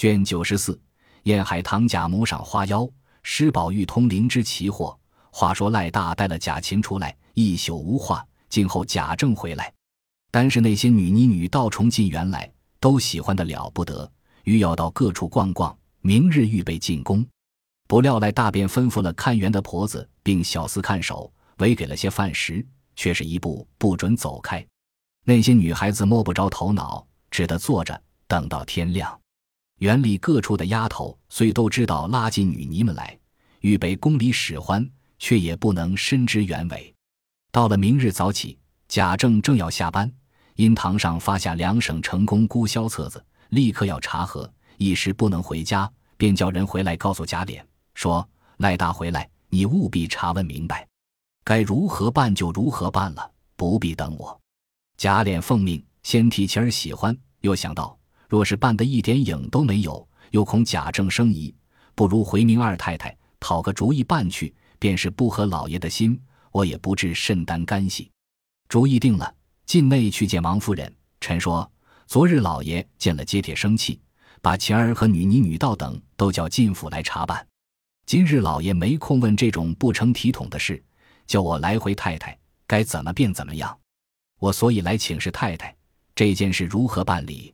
卷九十四，燕海棠贾母赏花妖，施宝玉通灵之奇货。话说赖大带了贾琴出来，一宿无话。静候贾政回来，单是那些女妮女道重进园来，都喜欢的了不得，欲要到各处逛逛，明日预备进宫。不料赖大便吩咐了看园的婆子，并小厮看守，唯给了些饭食，却是一步不准走开。那些女孩子摸不着头脑，只得坐着等到天亮。园里各处的丫头虽都知道拉进女尼们来，预备宫里使唤，却也不能深知原委。到了明日早起，贾政正要下班，因堂上发下两省成功孤销册子，立刻要查核，一时不能回家，便叫人回来告诉贾琏说：“赖大回来，你务必查问明白，该如何办就如何办了，不必等我。”贾琏奉命，先替妻儿喜欢，又想到若是办得一点影都没有，又恐贾政生疑，不如回明二太太讨个主意办去，便是不合老爷的心。我也不至甚担干系，主意定了，进内去见王夫人。臣说，昨日老爷见了接帖生气，把晴儿和女尼、女道等都叫进府来查办。今日老爷没空问这种不成体统的事，叫我来回太太该怎么便怎么样。我所以来请示太太，这件事如何办理？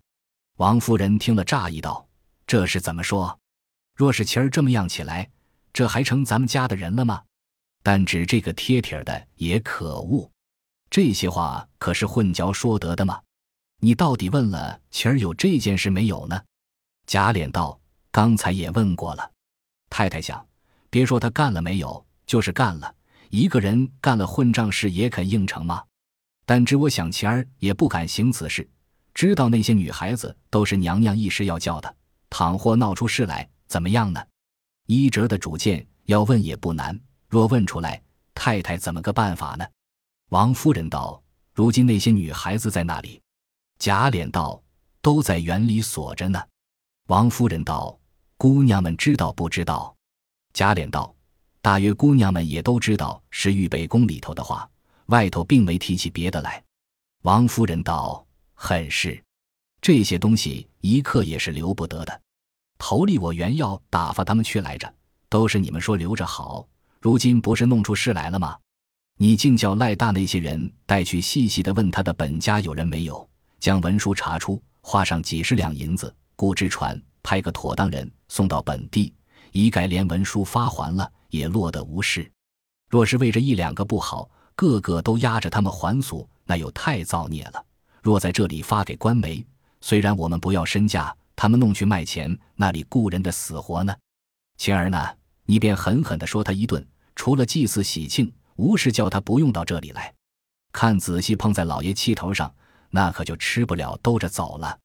王夫人听了诧异道：“这是怎么说？若是晴儿这么样起来，这还成咱们家的人了吗？”但指这个贴帖的也可恶，这些话可是混嚼说得的吗？你到底问了晴儿有这件事没有呢？贾琏道：“刚才也问过了。太太想，别说他干了没有，就是干了，一个人干了混账事也肯应承吗？但只我想晴儿也不敢行此事，知道那些女孩子都是娘娘一时要叫的，倘或闹出事来，怎么样呢？一折的主见要问也不难。”若问出来，太太怎么个办法呢？王夫人道：“如今那些女孩子在那里？”贾琏道：“都在园里锁着呢。”王夫人道：“姑娘们知道不知道？”贾琏道：“大约姑娘们也都知道是预备宫里头的话，外头并没提起别的来。”王夫人道：“很是，这些东西一刻也是留不得的。头里我原要打发他们去来着，都是你们说留着好。”如今不是弄出事来了吗？你竟叫赖大那些人带去细细的问他的本家有人没有，将文书查出，花上几十两银子，雇只船，派个妥当人送到本地，一概连文书发还了，也落得无事。若是为着一两个不好，个个都压着他们还俗，那又太造孽了。若在这里发给官媒，虽然我们不要身价，他们弄去卖钱，那里雇人的死活呢？晴儿呢？你便狠狠地说他一顿。除了祭祀喜庆，无事叫他不用到这里来。看仔细碰在老爷气头上，那可就吃不了兜着走了。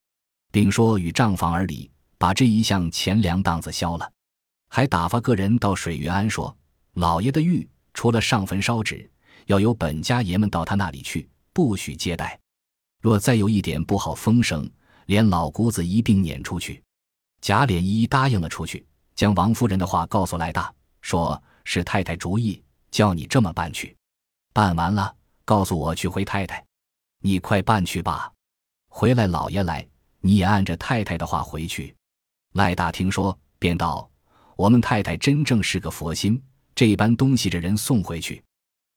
并说与账房而离，把这一项钱粮档子消了，还打发个人到水月庵说，老爷的玉除了上坟烧纸，要由本家爷们到他那里去，不许接待。若再有一点不好风声，连老姑子一并撵出去。贾琏一一答应了出去，将王夫人的话告诉赖大，说。是太太主意，叫你这么办去。办完了，告诉我去回太太。你快办去吧。回来老爷来，你也按着太太的话回去。赖大听说，便道：“我们太太真正是个佛心，这般东西这人送回去，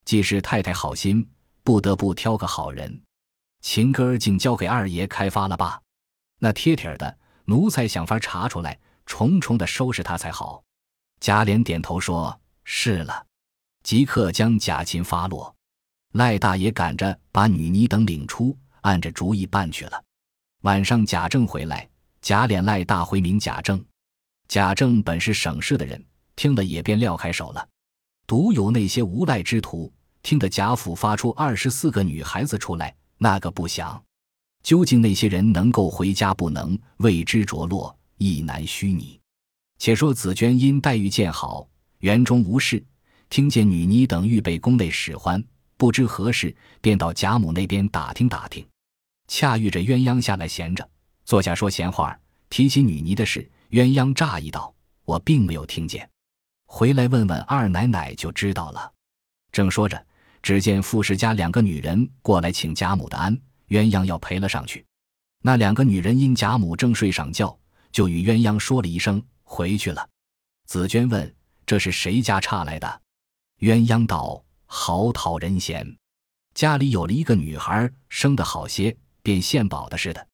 既是太太好心，不得不挑个好人。情歌竟交给二爷开发了吧。那贴帖的奴才想法查出来，重重的收拾他才好。”贾琏点头说。是了，即刻将贾琴发落。赖大爷赶着把女尼等领出，按着主意办去了。晚上贾政回来，贾琏、赖大回明贾政。贾政本是省事的人，听了也便撂开手了。独有那些无赖之徒，听得贾府发出二十四个女孩子出来，那个不想。究竟那些人能够回家不能，为之着落，亦难虚拟。且说紫鹃因黛玉见好。园中无事，听见女尼等预备宫内使唤，不知何事，便到贾母那边打听打听。恰遇着鸳鸯下来闲着，坐下说闲话，提起女尼的事。鸳鸯诧异道：“我并没有听见，回来问问二奶奶就知道了。”正说着，只见富氏家两个女人过来请贾母的安，鸳鸯要陪了上去。那两个女人因贾母正睡上觉，就与鸳鸯说了一声回去了。紫娟问：“这是谁家差来的？”鸳鸯道：“好讨人嫌，家里有了一个女孩，生得好些，便献宝的似的，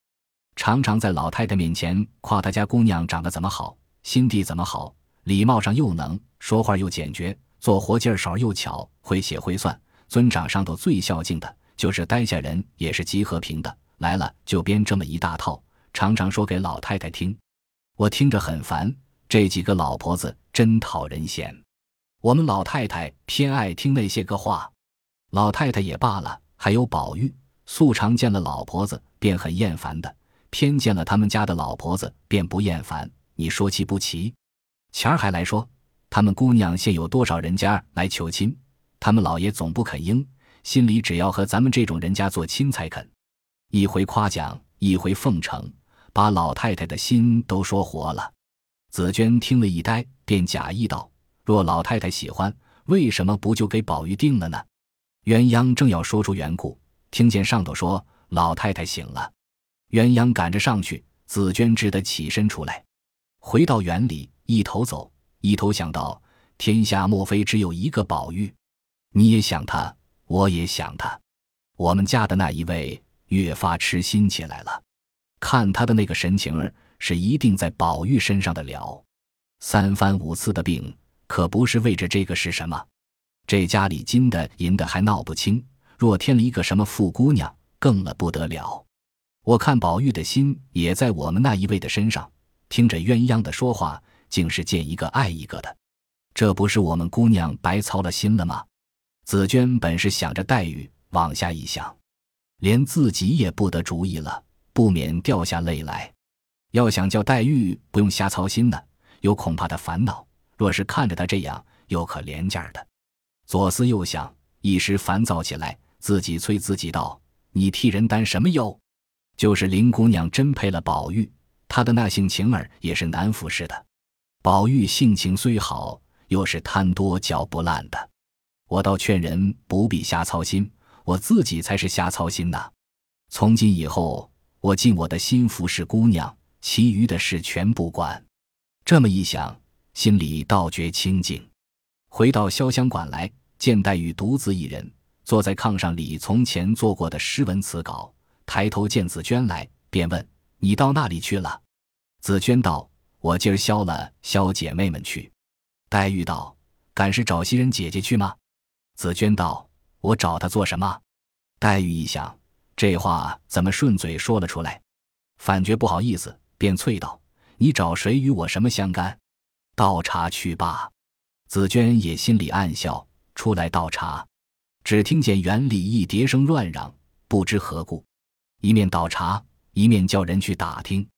常常在老太太面前夸她家姑娘长得怎么好，心地怎么好，礼貌上又能说话又简洁，做活劲儿手又巧，会写会算，尊长上头最孝敬的，就是待下人也是极和平的。来了就编这么一大套，常常说给老太太听，我听着很烦。”这几个老婆子真讨人嫌，我们老太太偏爱听那些个话。老太太也罢了，还有宝玉，素常见了老婆子便很厌烦的，偏见了他们家的老婆子便不厌烦。你说奇不奇？前儿还来说，他们姑娘现有多少人家来求亲，他们老爷总不肯应，心里只要和咱们这种人家做亲才肯。一回夸奖，一回奉承，把老太太的心都说活了。紫娟听了一呆，便假意道：“若老太太喜欢，为什么不就给宝玉定了呢？”鸳鸯正要说出缘故，听见上头说老太太醒了，鸳鸯赶着上去，紫娟只得起身出来，回到园里，一头走，一头想到：天下莫非只有一个宝玉？你也想他，我也想他，我们家的那一位越发痴心起来了，看他的那个神情儿。是一定在宝玉身上的了，三番五次的病，可不是为着这个是什么？这家里金的银的还闹不清，若添了一个什么富姑娘，更了不得了。我看宝玉的心也在我们那一位的身上，听着鸳鸯的说话，竟是见一个爱一个的，这不是我们姑娘白操了心了吗？紫娟本是想着黛玉，往下一想，连自己也不得主意了，不免掉下泪来。要想叫黛玉不用瞎操心呢，又恐怕她烦恼。若是看着她这样，又可怜劲儿的。左思右想，一时烦躁起来，自己催自己道：“你替人担什么忧？就是林姑娘真配了宝玉，她的那性情儿也是难服侍的。宝玉性情虽好，又是贪多嚼不烂的。我倒劝人不必瞎操心，我自己才是瞎操心呢。从今以后，我尽我的心服侍姑娘。”其余的事全不管，这么一想，心里倒觉清静。回到潇湘馆来，见黛玉独自一人坐在炕上理从前做过的诗文词稿，抬头见紫娟来，便问：“你到那里去了？”紫娟道：“我今儿消了消姐妹们去。”黛玉道：“敢是找袭人姐姐去吗？”紫娟道：“我找他做什么？”黛玉一想，这话怎么顺嘴说了出来，反觉不好意思。便啐道：“你找谁与我什么相干？倒茶去罢。”紫娟也心里暗笑，出来倒茶。只听见园里一叠声乱嚷，不知何故，一面倒茶，一面叫人去打听。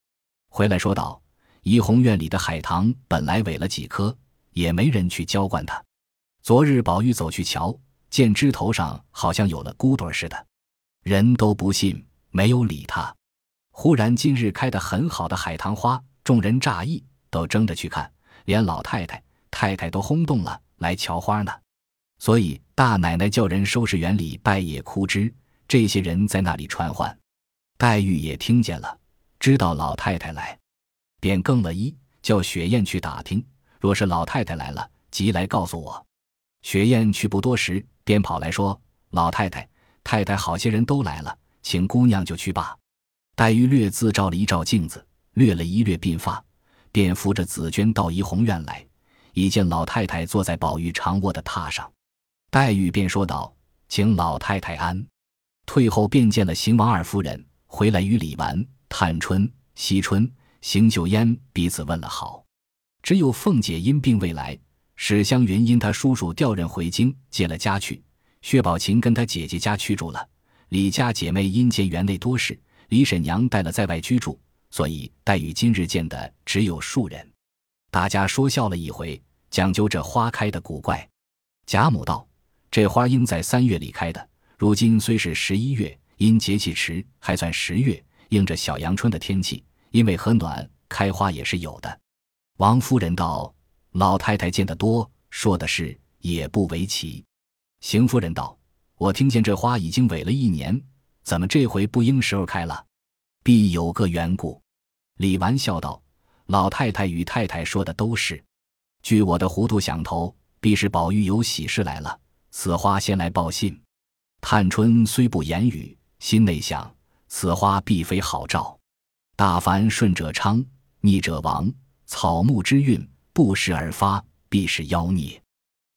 回来说道：“怡红院里的海棠本来萎了几棵，也没人去浇灌它。昨日宝玉走去瞧，见枝头上好像有了骨朵似的，人都不信，没有理他。”忽然，今日开得很好的海棠花，众人乍异，都争着去看，连老太太、太太都轰动了，来瞧花呢。所以大奶奶叫人收拾园里败叶枯枝，这些人在那里传唤。黛玉也听见了，知道老太太来，便更了衣，叫雪雁去打听。若是老太太来了，即来告诉我。雪雁去不多时，便跑来说：“老太太、太太好些人都来了，请姑娘就去罢。”黛玉略自照了一照镜子，略了一略鬓发，便扶着紫鹃到怡红院来，已见老太太坐在宝玉长卧的榻上。黛玉便说道：“请老太太安。”退后便见了邢王二夫人回来，与李纨、探春、惜春、邢岫烟彼此问了好。只有凤姐因病未来，史湘云因她叔叔调任回京，接了家去。薛宝琴跟她姐姐家去住了。李家姐妹因见园内多事。李婶娘带了在外居住，所以黛玉今日见的只有数人。大家说笑了一回，讲究这花开的古怪。贾母道：“这花应在三月里开的，如今虽是十一月，因节气迟，还算十月，应着小阳春的天气，因为和暖，开花也是有的。”王夫人道：“老太太见得多，说的是也不为奇。”邢夫人道：“我听见这花已经萎了一年。”怎么这回不应时候开了？必有个缘故。李纨笑道：“老太太与太太说的都是。据我的糊涂想头，必是宝玉有喜事来了，此花先来报信。探春虽不言语，心内想：此花必非好兆。大凡顺者昌，逆者亡。草木之运不时而发，必是妖孽，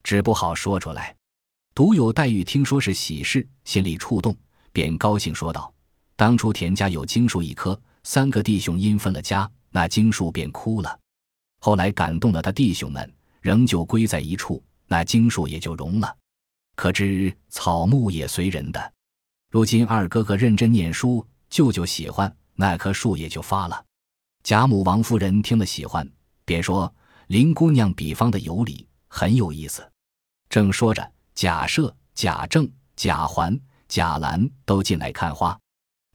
只不好说出来。独有黛玉听说是喜事，心里触动，便高兴说道：“当初田家有经树一棵，三个弟兄因分了家，那经树便枯了。后来感动了他弟兄们，仍旧归在一处，那经树也就荣了。可知草木也随人的。如今二哥哥认真念书，舅舅喜欢，那棵树也就发了。贾母、王夫人听了喜欢，便说林姑娘比方的有理，很有意思。正说着。”贾赦、贾政、贾环、贾兰都进来看花，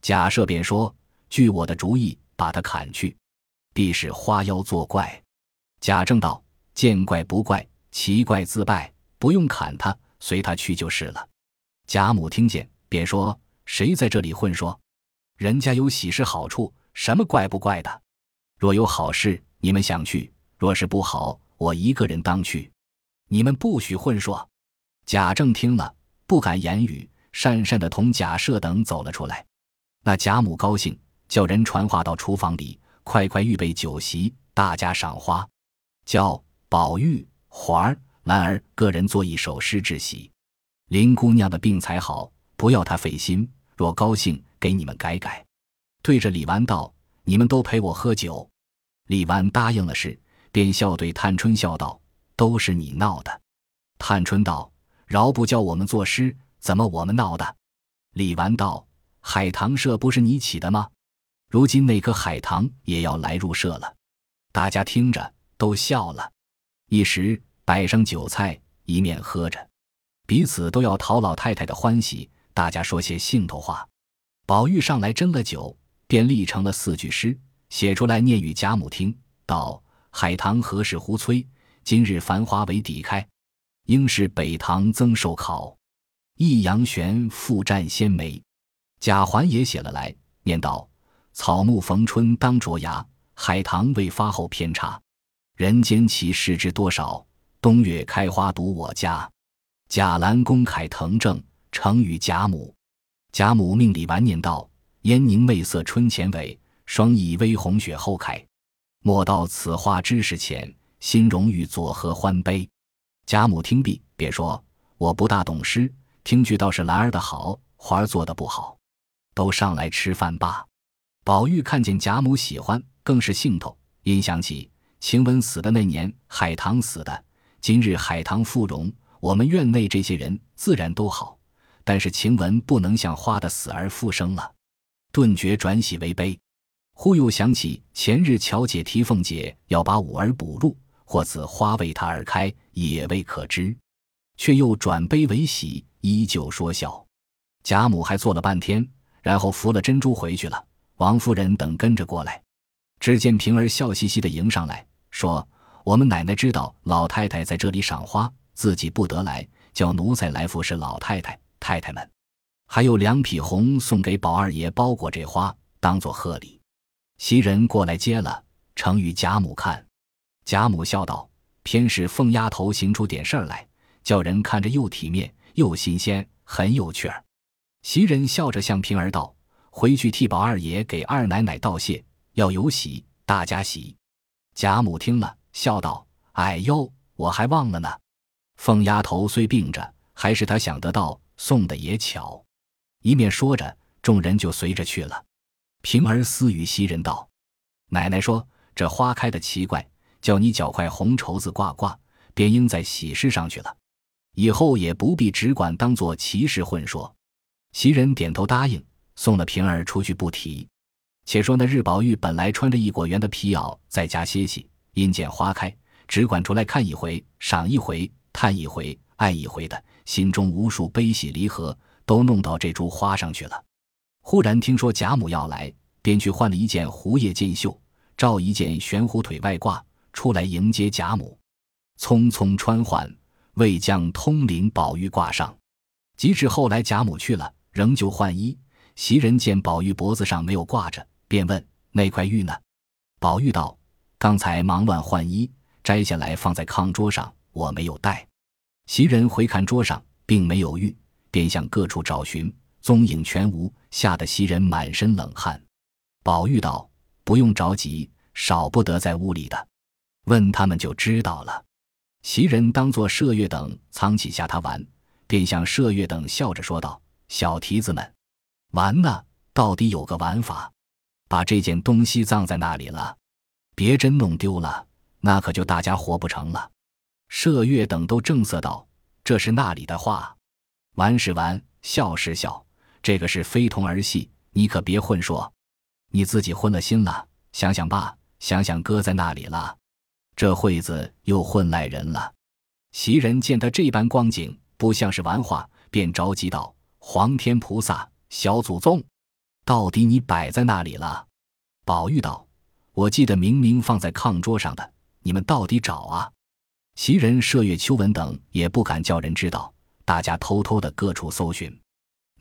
贾赦便说：“据我的主意，把他砍去，必是花妖作怪。”贾政道：“见怪不怪，奇怪自败，不用砍他，随他去就是了。”贾母听见，便说：“谁在这里混说？人家有喜事好处，什么怪不怪的？若有好事，你们想去；若是不好，我一个人当去。你们不许混说。”贾政听了，不敢言语，讪讪的同贾赦等走了出来。那贾母高兴，叫人传话到厨房里，快快预备酒席，大家赏花，叫宝玉、环儿、兰儿个人做一首诗致喜。林姑娘的病才好，不要她费心。若高兴，给你们改改。对着李纨道：“你们都陪我喝酒。”李纨答应了事，便笑对探春笑道：“都是你闹的。”探春道。饶不教我们作诗，怎么我们闹的？李纨道：“海棠社不是你起的吗？如今那棵海棠也要来入社了。”大家听着都笑了。一时摆上酒菜，一面喝着，彼此都要讨老太太的欢喜。大家说些兴头话。宝玉上来斟了酒，便立成了四句诗，写出来念与贾母听。道：“海棠何时忽催？今日繁花为底开。”应是北唐曾寿考，益阳玄复占仙梅。贾环也写了来，念道：“草木逢春当着芽，海棠未发后偏差。人间奇事知多少？冬月开花独我家。”贾兰公楷腾正，成与贾母。贾母命李纨念道：“烟凝媚色春前尾，霜意微红雪后开。莫道此花知识浅，心容欲作何欢悲。”贾母听毕，便说：“我不大懂诗，听句倒是兰儿的好，花儿做的不好。都上来吃饭吧。”宝玉看见贾母喜欢，更是兴头，因想起晴雯死的那年，海棠死的。今日海棠复荣，我们院内这些人自然都好，但是晴雯不能像花的死而复生了，顿觉转喜为悲。忽又想起前日巧姐提凤姐要把五儿补入。或此花为他而开，也未可知，却又转悲为喜，依旧说笑。贾母还坐了半天，然后扶了珍珠回去了。王夫人等跟着过来，只见平儿笑嘻嘻的迎上来，说：“我们奶奶知道老太太在这里赏花，自己不得来，叫奴才来服侍老太太、太太们。还有两匹红送给宝二爷，包裹这花，当做贺礼。袭人过来接了，呈与贾母看。”贾母笑道：“偏是凤丫头行出点事儿来，叫人看着又体面又新鲜，很有趣儿。”袭人笑着向平儿道：“回去替宝二爷给二奶奶道谢，要有喜，大家喜。”贾母听了，笑道：“哎呦，我还忘了呢。凤丫头虽病着，还是她想得到，送的也巧。”一面说着，众人就随着去了。平儿私语袭人道：“奶奶说这花开的奇怪。”叫你脚块红绸子挂挂，便应在喜事上去了。以后也不必只管当做奇事混说。袭人点头答应，送了平儿出去不提。且说那日宝玉本来穿着一果园的皮袄在家歇息，因见花开，只管出来看一回，赏一回，叹一回，爱一回的，心中无数悲喜离合都弄到这株花上去了。忽然听说贾母要来，便去换了一件狐叶箭袖，罩一件悬壶腿外褂。出来迎接贾母，匆匆穿换，未将通灵宝玉挂上。即使后来贾母去了，仍旧换衣。袭人见宝玉脖子上没有挂着，便问：“那块玉呢？”宝玉道：“刚才忙乱换衣，摘下来放在炕桌上，我没有带。”袭人回看桌上，并没有玉，便向各处找寻，踪影全无，吓得袭人满身冷汗。宝玉道：“不用着急，少不得在屋里的，问他们就知道了。”袭人当作麝月等藏起下他玩，便向麝月等笑着说道：“小蹄子们，玩呢，到底有个玩法，把这件东西葬在那里了，别真弄丢了，那可就大家活不成了。”麝月等都正色道：“这是那里的话，玩是玩，笑是笑，这个是非同儿戏，你可别混说。你自己混了心了，想想吧，想想搁在那里了，这会子又混赖人了。”袭人见他这般光景，不像是玩话，便着急道：“皇天菩萨，小祖宗，到底你摆在那里了？”宝玉道：“我记得明明放在炕桌上的，你们到底找啊？”袭人、麝月、秋纹等也不敢叫人知道，大家偷偷的各处搜寻，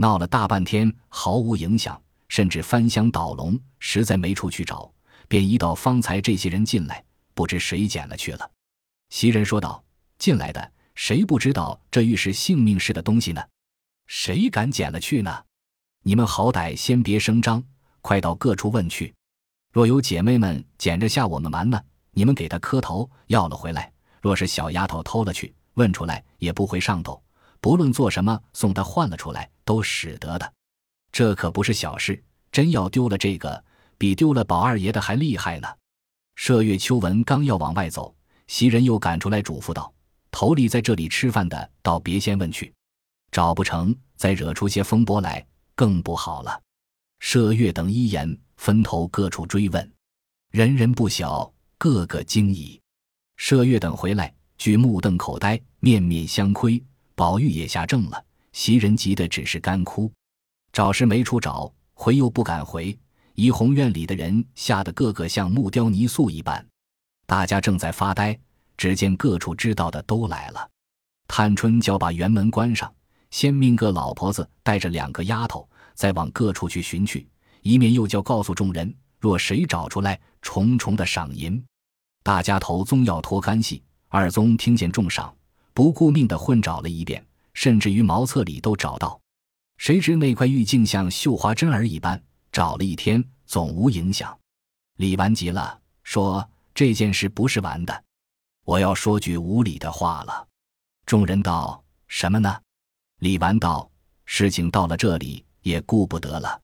闹了大半天毫无影响，甚至翻箱倒笼，实在没处去找，便一到方才这些人进来，不知谁捡了去了。袭人说道：“进来的谁不知道这玉是性命似的东西呢？谁敢捡了去呢？你们好歹先别声张，快到各处问去。若有姐妹们捡着下我们瞒呢，你们给她磕头要了回来。”若是小丫头偷了去，问出来也不回上头。不论做什么，送他换了出来，都使得的。这可不是小事。真要丢了这个，比丢了宝二爷的还厉害呢。麝月、秋纹刚要往外走，袭人又赶出来嘱咐道：“头里在这里吃饭的，倒别先问去，找不成，再惹出些风波来，更不好了。”麝月等一言，分头各处追问，人人不晓，个个惊疑。麝月等回来，俱目瞪口呆，面面相窥。宝玉也下怔了，袭人急得只是干哭。找是没处找，回又不敢回。怡红院里的人吓得个个像木雕泥塑一般。大家正在发呆，只见各处知道的都来了。探春叫把园门关上，先命个老婆子带着两个丫头，再往各处去寻去，一面又叫告诉众人，若谁找出来，重重的赏银。大家头宗要脱干系，二宗听见重赏，不顾命的混找了一遍，甚至于茅厕里都找到，谁知那块玉镜像绣花针儿一般，找了一天总无影响。李纨急了，说这件事不是玩的，我要说句无理的话了。众人道：“什么呢？”李纨道：“事情到了这里也顾不得了，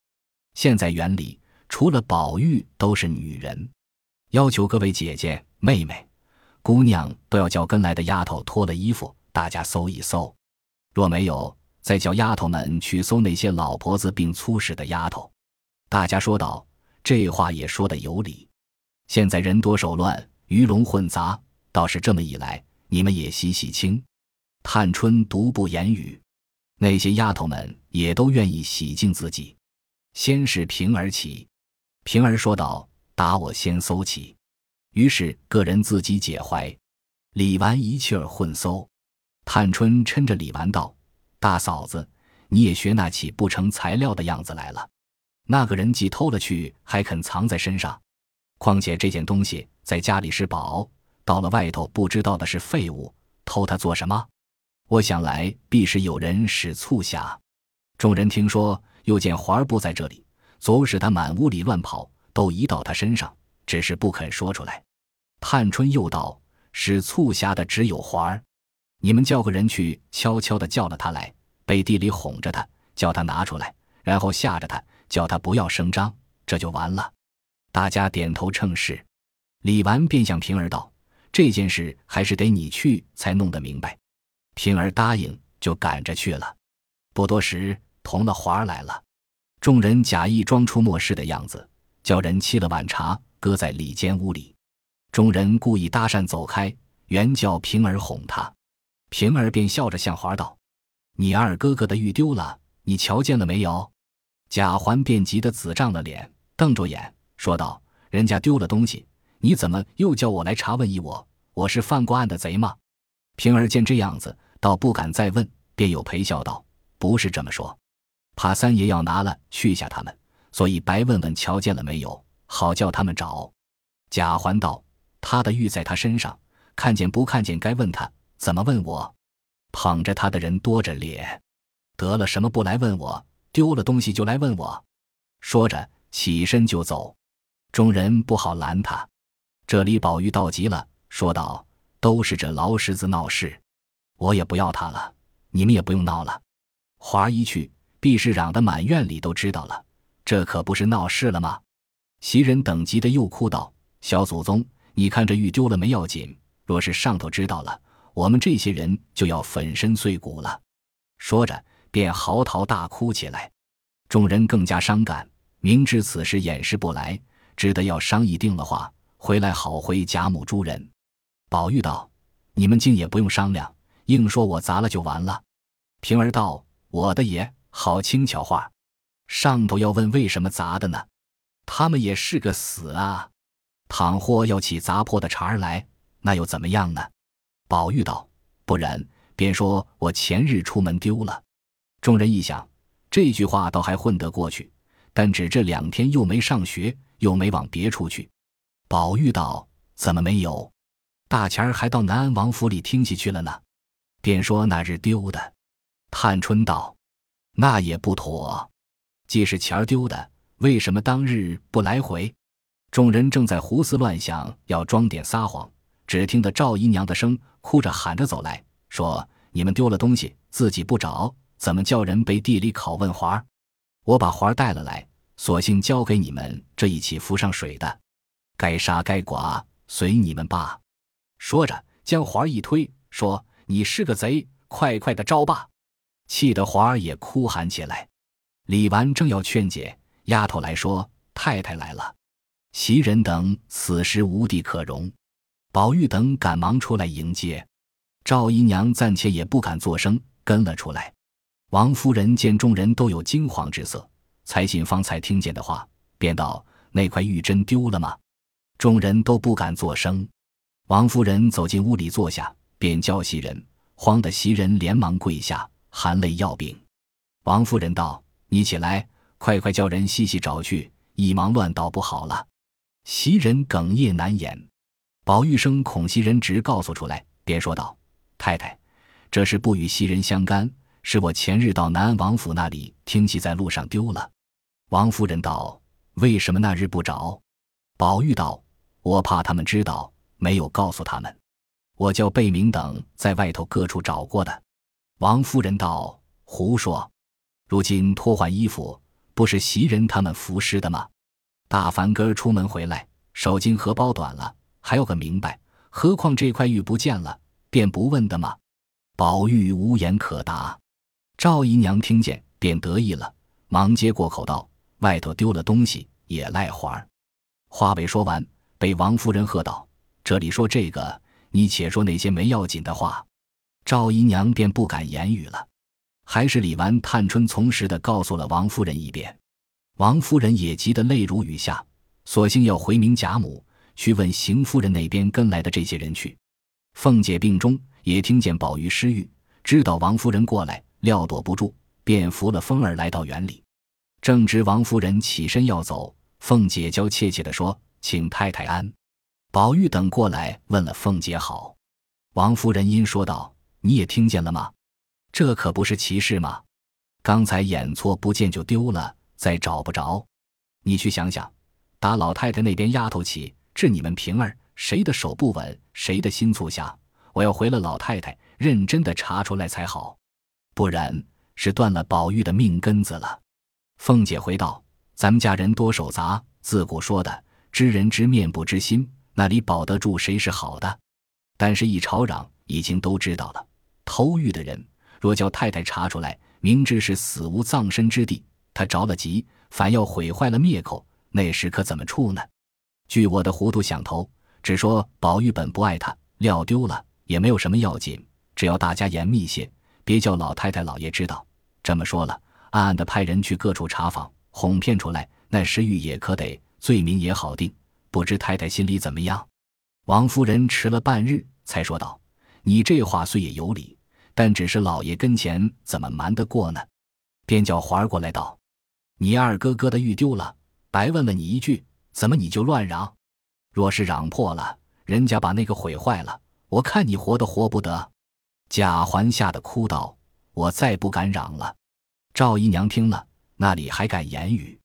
现在园里除了宝玉都是女人。”要求各位姐姐、妹妹、姑娘都要叫跟来的丫头脱了衣服，大家搜一搜。若没有，再叫丫头们去搜那些老婆子并粗使的丫头。大家说道：“这话也说得有理。现在人多手乱，鱼龙混杂，倒是这么一来，你们也洗洗清。”探春独不言语，那些丫头们也都愿意洗净自己。先是平儿起，平儿说道。打我先搜起，于是个人自己解怀。李纨一气儿混搜，探春嗔着李纨道：“大嫂子，你也学那起不成材料的样子来了。那个人既偷了去，还肯藏在身上。况且这件东西在家里是宝，到了外头不知道的是废物，偷它做什么？我想来必是有人使促下。众人听说，又见环儿不在这里，总使他满屋里乱跑。”都移到他身上，只是不肯说出来。探春又道：“使促狭的只有环儿，你们叫个人去，悄悄的叫了他来，背地里哄着他，叫他拿出来，然后吓着他，叫他不要声张，这就完了。”大家点头称是。李纨便向平儿道：“这件事还是得你去才弄得明白。”平儿答应，就赶着去了。不多时，同了环儿来了，众人假意装出漠视的样子。叫人沏了碗茶，搁在里间屋里。众人故意搭讪走开，原叫平儿哄他。平儿便笑着向环道：“你二哥哥的玉丢了，你瞧见了没有？”贾环便急得紫涨了脸，瞪着眼说道：“人家丢了东西，你怎么又叫我来查问一我？我是犯过案的贼吗？”平儿见这样子，倒不敢再问，便又陪笑道：“不是这么说，怕三爷要拿了去下他们。”所以白问问瞧见了没有，好叫他们找。贾环道：“他的玉在他身上，看见不看见该问他，怎么问我？捧着他的人多着咧，得了什么不来问我？丢了东西就来问我？说着起身就走，众人不好拦他。这里宝玉到急了，说道：“都是这劳什子闹事，我也不要他了，你们也不用闹了。”华儿一去，必是嚷得满院里都知道了，这可不是闹事了吗？袭人等急的又哭道：“小祖宗，你看这玉丢了没要紧，若是上头知道了，我们这些人就要粉身碎骨了。”说着便嚎啕大哭起来。众人更加伤感，明知此事掩饰不来，只得要商议定了话，回来好回贾母诸人。宝玉道：“你们竟也不用商量，硬说我砸了就完了。”平儿道：“我的爷，好轻巧话，上头要问为什么砸的呢？他们也是个死啊！倘或要起砸破的茬儿来，那又怎么样呢？”宝玉道：“不然，便说我前日出门丢了。”众人一想。这句话倒还混得过去，但只这两天又没上学，又没往别处去。宝玉道：“怎么没有？大钱儿还到南安王府里听戏去了呢。”便说那日丢的。探春道：“那也不妥。既是钱儿丢的，为什么当日不来回？”众人正在胡思乱想，要装点撒谎，只听得赵姨娘的声，哭着喊着走来说：“你们丢了东西，自己不找。”怎么叫人背地里拷问华儿？我把华儿带了来，索性交给你们这一起浮上水的，该杀该剐随你们吧。说着，将华儿一推，说：“你是个贼，快快的招吧！”气得华儿也哭喊起来。李纨正要劝解，丫头来说：“太太来了。”袭人等此时无地可容，宝玉等赶忙出来迎接。赵姨娘暂且也不敢作声，跟了出来。王夫人见众人都有惊慌之色，才信方才听见的话，便道：“那块玉真丢了吗？”众人都不敢作声。王夫人走进屋里坐下，便叫袭人，慌得袭人连忙跪下，含泪要禀。王夫人道：“你起来，快快叫人细细找去，一忙乱倒不好了。”袭人哽咽难言。宝玉生恐袭人直告诉出来，便说道：“太太，这事不与袭人相干。”是我前日到南安王府那里听戏，在路上丢了。王夫人道：“为什么那日不找？”宝玉道：“我怕他们知道，没有告诉他们。我叫贝明等在外头各处找过的。”王夫人道：“胡说！如今脱换衣服，不是袭人他们服侍的吗？大凡哥出门回来，手巾荷包短了，还要个明白。何况这块玉不见了，便不问的吗？”宝玉无言可答。赵姨娘听见，便得意了，忙接过口道：“外头丢了东西，也赖花儿。”话未说完，被王夫人喝道：“这里说这个，你且说那些没要紧的话。”赵姨娘便不敢言语了。还是李纨、探春从实的告诉了王夫人一遍。王夫人也急得泪如雨下，索性要回明贾母，去问邢夫人那边跟来的这些人去。凤姐病中，也听见宝玉失玉，知道王夫人过来。料躲不住，便扶了风儿来到园里。正值王夫人起身要走，凤姐娇怯怯地说：“请太太安。”宝玉等过来问了凤姐好。王夫人因说道：“你也听见了吗？这可不是奇事吗？刚才眼错不见就丢了，再找不着。你去想想，打老太太那边丫头起，治你们平儿，谁的手不稳，谁的心促下？我要回了老太太，认真的查出来才好。”不然是断了宝玉的命根子了。凤姐回道：“咱们家人多手杂，自古说的知人知面不知心，那里保得住谁是好的？但是，一吵嚷，已经都知道了。偷玉的人，若叫太太查出来，明知是死无葬身之地，他着了急，反要毁坏了灭口，那时可怎么处呢？据我的糊涂想头，只说宝玉本不爱他，料丢了也没有什么要紧，只要大家严密些。”别叫老太太、老爷知道。这么说了，暗暗的派人去各处查访，哄骗出来，那时玉也可得，罪名也好定。不知太太心里怎么样？王夫人迟了半日，才说道：“你这话虽也有理，但只是老爷跟前怎么瞒得过呢？”便叫环儿过来道：“你二哥哥的玉丢了，白问了你一句，怎么你就乱嚷？若是嚷破了，人家把那个毁坏了，我看你活都活不得。”贾环吓得哭道：“我再不敢嚷了。”赵姨娘听了，那里还敢言语？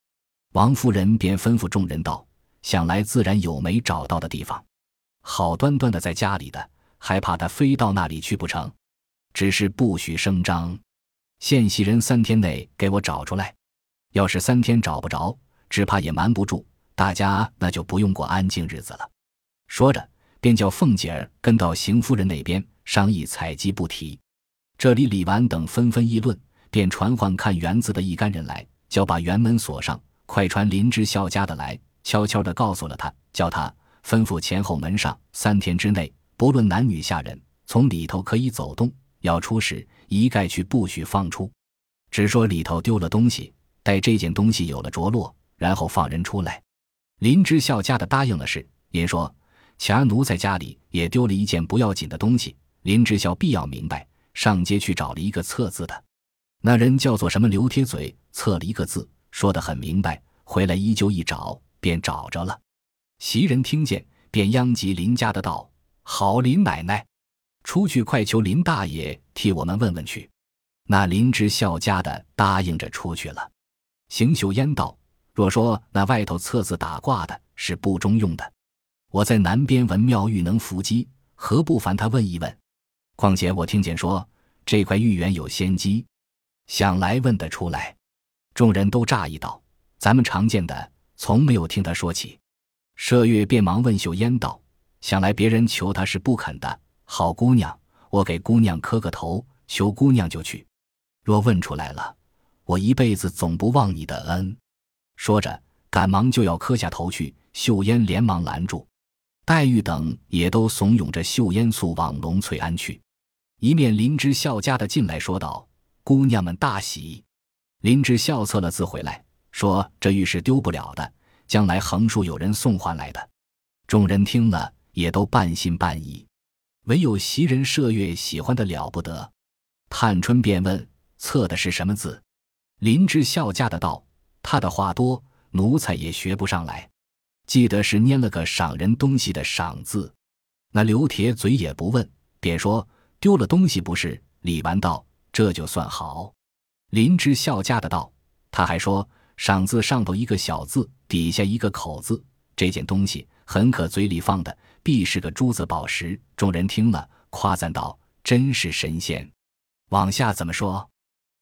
王夫人便吩咐众人道：“想来自然有没找到的地方，好端端的在家里的，还怕他飞到那里去不成？只是不许声张，县袭人三天内给我找出来。要是三天找不着，只怕也瞒不住大家，那就不用过安静日子了。”说着，便叫凤姐儿跟到邢夫人那边。商议采集不提，这里李纨等纷纷议论，便传唤看园子的一干人来，叫把园门锁上，快传林之孝家的来，悄悄地告诉了他，叫他吩咐前后门上三天之内，不论男女下人，从里头可以走动，要出时一概去不许放出，只说里头丢了东西，待这件东西有了着落，然后放人出来。林之孝家的答应了事，因说前儿奴在家里也丢了一件不要紧的东西。林之孝必要明白，上街去找了一个测字的，那人叫做什么刘铁嘴，测了一个字，说得很明白。回来依旧一找，便找着了。袭人听见，便央及林家的道：“好，林奶奶，出去快求林大爷替我们问问去。”那林之孝家的答应着出去了。邢岫烟道：“若说那外头册子打卦的是不中用的，我在南边闻庙玉能伏击，何不烦他问一问？”况且我听见说这块玉园有仙机，想来问得出来。众人都诧异道：“咱们常见的，从没有听他说起。”麝月便忙问秀烟道：“想来别人求他是不肯的。好姑娘，我给姑娘磕个头，求姑娘就去。若问出来了，我一辈子总不忘你的恩。”说着，赶忙就要磕下头去。秀烟连忙拦住，黛玉等也都怂恿着秀烟速往龙翠庵去。一面林之孝家的进来说道：“姑娘们大喜。”林之孝测了字回来，说：“这玉是丢不了的，将来横竖有人送还来的。”众人听了，也都半信半疑，唯有袭人、麝月喜欢的了不得。探春便问：“测的是什么字？”林之孝家的道：“他的话多，奴才也学不上来，记得是拈了个赏人东西的‘赏’字。”那刘铁嘴也不问，便说。丢了东西不是？李纨道：“这就算好。”林之孝家的道：“他还说赏字上头一个小字，底下一个口字，这件东西很可嘴里放的，必是个珠子宝石。”众人听了，夸赞道：“真是神仙。”往下怎么说？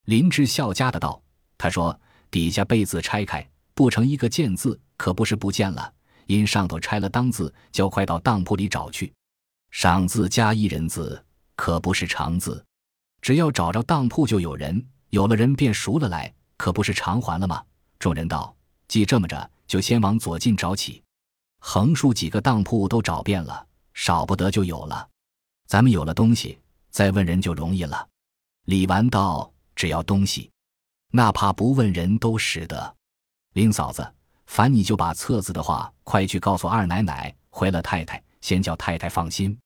林之孝家的道：“他说底下被字拆开，不成一个见字，可不是不见了，因上头拆了当字，叫快到当铺里找去。赏字加一人字。”可不是长字，只要找着当铺就有人，有了人便赎了来，可不是偿还了吗？众人道：“既这么着，就先往左近找起，横竖几个当铺都找遍了，少不得就有了。咱们有了东西，再问人就容易了。”李纨道：“只要东西，哪怕不问人都识得。林嫂子，烦你就把册子的话快去告诉二奶奶，回了太太，先叫太太放心。”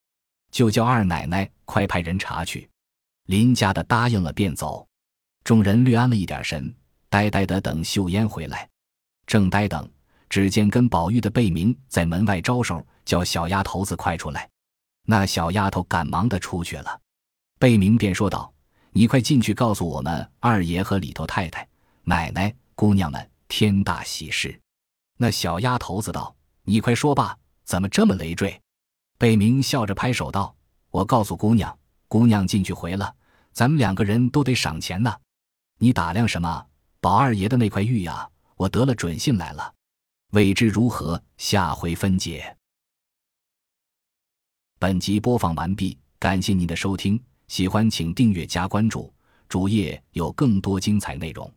就叫二奶奶快派人查去。林家的答应了，便走。众人略安了一点神，呆呆的等秀烟回来。正呆等，只见跟宝玉的贝明在门外招手，叫小丫头子快出来。那小丫头赶忙的出去了。贝明便说道：“你快进去告诉我们二爷和里头太太、奶奶、姑娘们，天大喜事。”那小丫头子道：“你快说吧，怎么这么累赘？”北明笑着拍手道：“我告诉姑娘，姑娘进去回了，咱们两个人都得赏钱呢。你打量什么？宝二爷的那块玉呀，我得了准信来了。未知如何，下回分解。”本集播放完毕，感谢您的收听，喜欢请订阅加关注，主页有更多精彩内容。